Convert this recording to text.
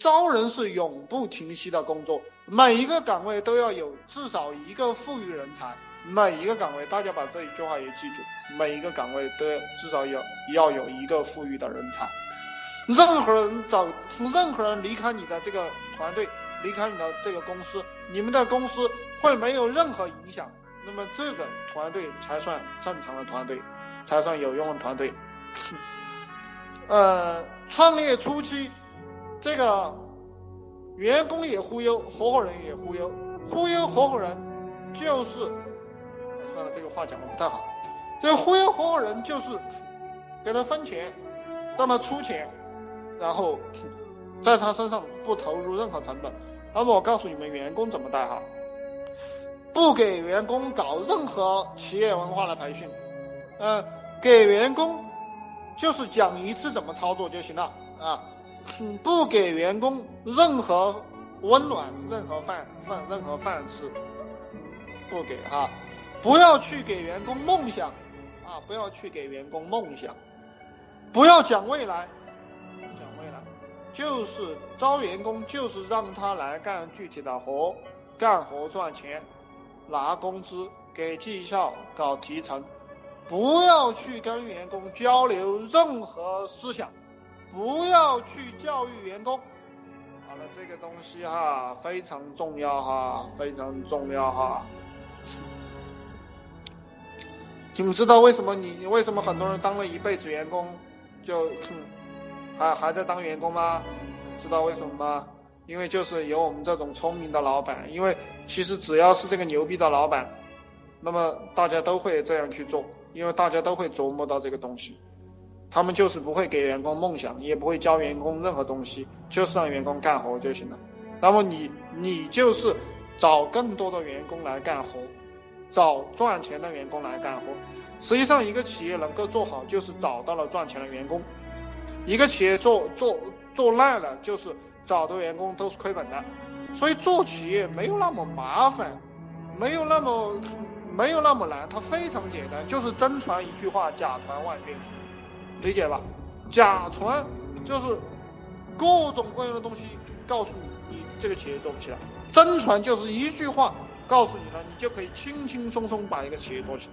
招人是永不停息的工作，每一个岗位都要有至少一个富裕人才。每一个岗位，大家把这一句话也记住，每一个岗位都要至少要要有一个富裕的人才。任何人找，任何人离开你的这个团队，离开你的这个公司，你们的公司会没有任何影响。那么这个团队才算正常的团队，才算有用的团队。呃，创业初期，这个员工也忽悠，合伙人也忽悠，忽悠合伙人就是，算了，这个话讲的不太好。这忽悠合伙人就是给他分钱，让他出钱，然后在他身上不投入任何成本。那么我告诉你们，员工怎么带哈？不给员工搞任何企业文化的培训，呃，给员工就是讲一次怎么操作就行了啊，不给员工任何温暖、任何饭饭、任何饭吃，不给哈，不要去给员工梦想啊，不要去给员工梦想，不要讲未来，讲未来，就是招员工就是让他来干具体的活，干活赚钱。拿工资、给绩效、搞提成，不要去跟员工交流任何思想，不要去教育员工。好了，这个东西哈非常重要哈，非常重要哈。你们知道为什么你为什么很多人当了一辈子员工就还还在当员工吗？知道为什么吗？因为就是有我们这种聪明的老板，因为其实只要是这个牛逼的老板，那么大家都会这样去做，因为大家都会琢磨到这个东西，他们就是不会给员工梦想，也不会教员工任何东西，就是让员工干活就行了。那么你你就是找更多的员工来干活，找赚钱的员工来干活。实际上一个企业能够做好，就是找到了赚钱的员工；一个企业做做做烂了，就是。找的员工都是亏本的，所以做企业没有那么麻烦，没有那么没有那么难，它非常简单，就是真传一句话，假传万卷书，理解吧？假传就是各种各样的东西告诉你，你这个企业做不起来；真传就是一句话告诉你了，你就可以轻轻松松把一个企业做起来。